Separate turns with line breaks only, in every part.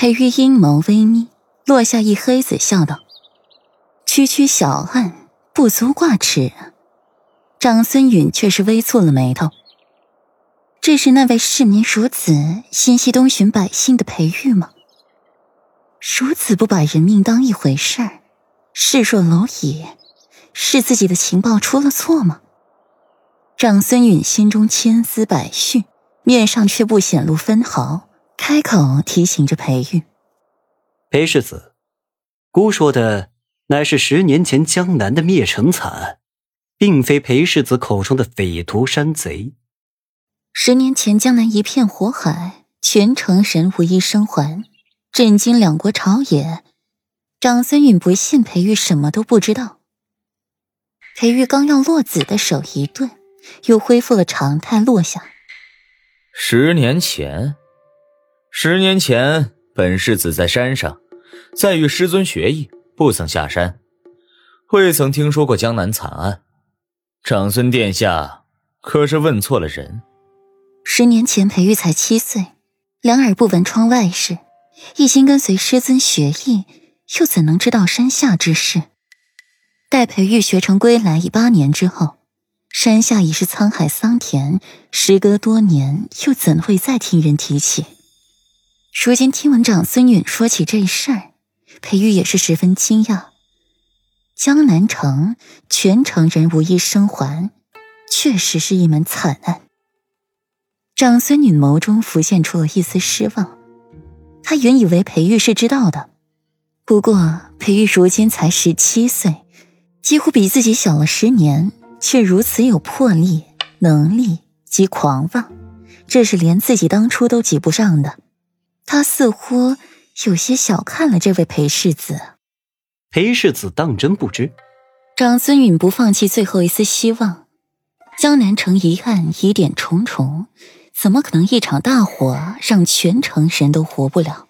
裴玉阴眸微眯，落下一黑子，笑道：“区区小案，不足挂齿。”长孙允却是微蹙了眉头。这是那位市民孺子、心系东巡百姓的裴玉吗？孺子不把人命当一回事儿，视若蝼蚁，是自己的情报出了错吗？长孙允心中千丝百绪，面上却不显露分毫，开口提醒着裴玉：“
裴世子，姑说的乃是十年前江南的灭城惨案，并非裴世子口中的匪徒山贼。
十年前江南一片火海，全城人无一生还，震惊两国朝野。长孙允不信裴玉什么都不知道。裴玉刚要落子的手一顿。”又恢复了常态，落下。
十年前，十年前，本世子在山上，在与师尊学艺，不曾下山，未曾听说过江南惨案。长孙殿下，可是问错了人。
十年前，裴玉才七岁，两耳不闻窗外事，一心跟随师尊学艺，又怎能知道山下之事？待裴玉学成归来，已八年之后。山下已是沧海桑田，时隔多年，又怎会再听人提起？如今听闻长孙允说起这事儿，裴玉也是十分惊讶。江南城全城人无一生还，确实是一门惨案。长孙女眸中浮现出了一丝失望，她原以为裴玉是知道的，不过裴玉如今才十七岁，几乎比自己小了十年。却如此有魄力、能力及狂妄，这是连自己当初都及不上的。他似乎有些小看了这位裴世子。
裴世子当真不知，
长孙允不放弃最后一丝希望。江南城一案疑点重重，怎么可能一场大火让全城人都活不了？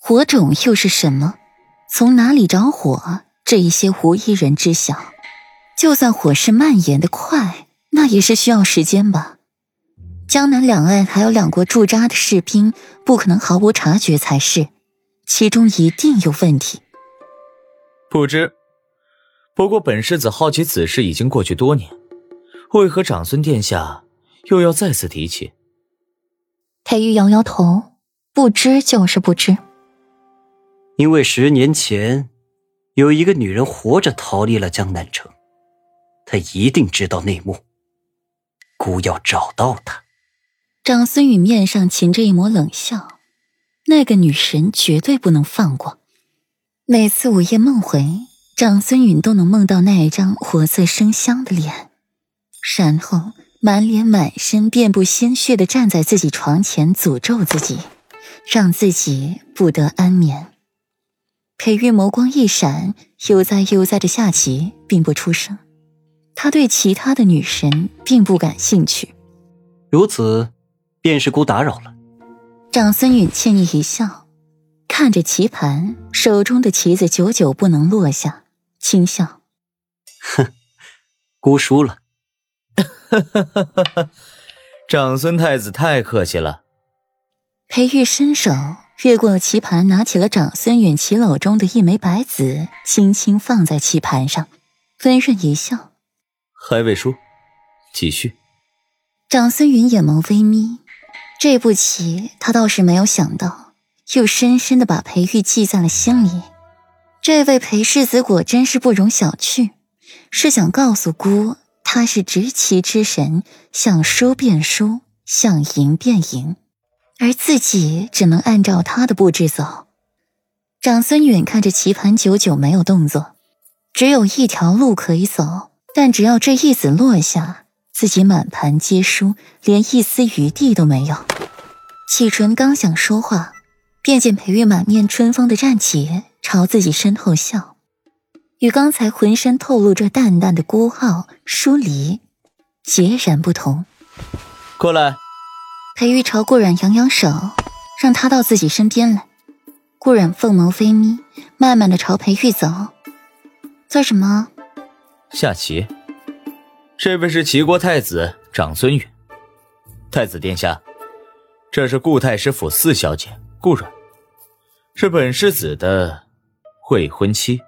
火种又是什么？从哪里着火？这一些无一人知晓。就算火势蔓延的快，那也是需要时间吧。江南两岸还有两国驻扎的士兵，不可能毫无察觉才是，其中一定有问题。
不知，不过本世子好奇此事已经过去多年，为何长孙殿下又要再次提起？
裴玉摇摇头，不知就是不知。
因为十年前，有一个女人活着逃离了江南城。他一定知道内幕，姑要找到他。
长孙宇面上噙着一抹冷笑，那个女神绝对不能放过。每次午夜梦回，长孙允都能梦到那一张活色生香的脸，然后满脸满身遍布鲜血的站在自己床前，诅咒自己，让自己不得安眠。裴玉眸光一闪，悠哉悠哉的下棋，并不出声。他对其他的女神并不感兴趣，
如此，便是姑打扰了。
长孙允歉意一笑，看着棋盘，手中的棋子久久不能落下，轻笑：“
哼，姑输了。”
长孙太子太客气了。
裴玉伸手越过了棋盘，拿起了长孙允棋篓中的一枚白子，轻轻放在棋盘上，温润一笑。
还未输，继续。
长孙允眼眸微眯，这步棋他倒是没有想到，又深深的把裴玉记在了心里。这位裴世子果真是不容小觑，是想告诉姑，他是执棋之神，想输便输，想赢便赢，而自己只能按照他的布置走。长孙远看着棋盘，久久没有动作，只有一条路可以走。但只要这一子落下，自己满盘皆输，连一丝余地都没有。启纯刚想说话，便见裴玉满面春风的站起，朝自己身后笑，与刚才浑身透露着淡淡的孤傲疏离，截然不同。
过来。
裴玉朝顾染扬扬手，让他到自己身边来。顾染凤眸微眯，慢慢的朝裴玉走。做什么？
下棋，这位是齐国太子长孙允。太子殿下，这是顾太师府四小姐顾阮。是本世子的未婚妻。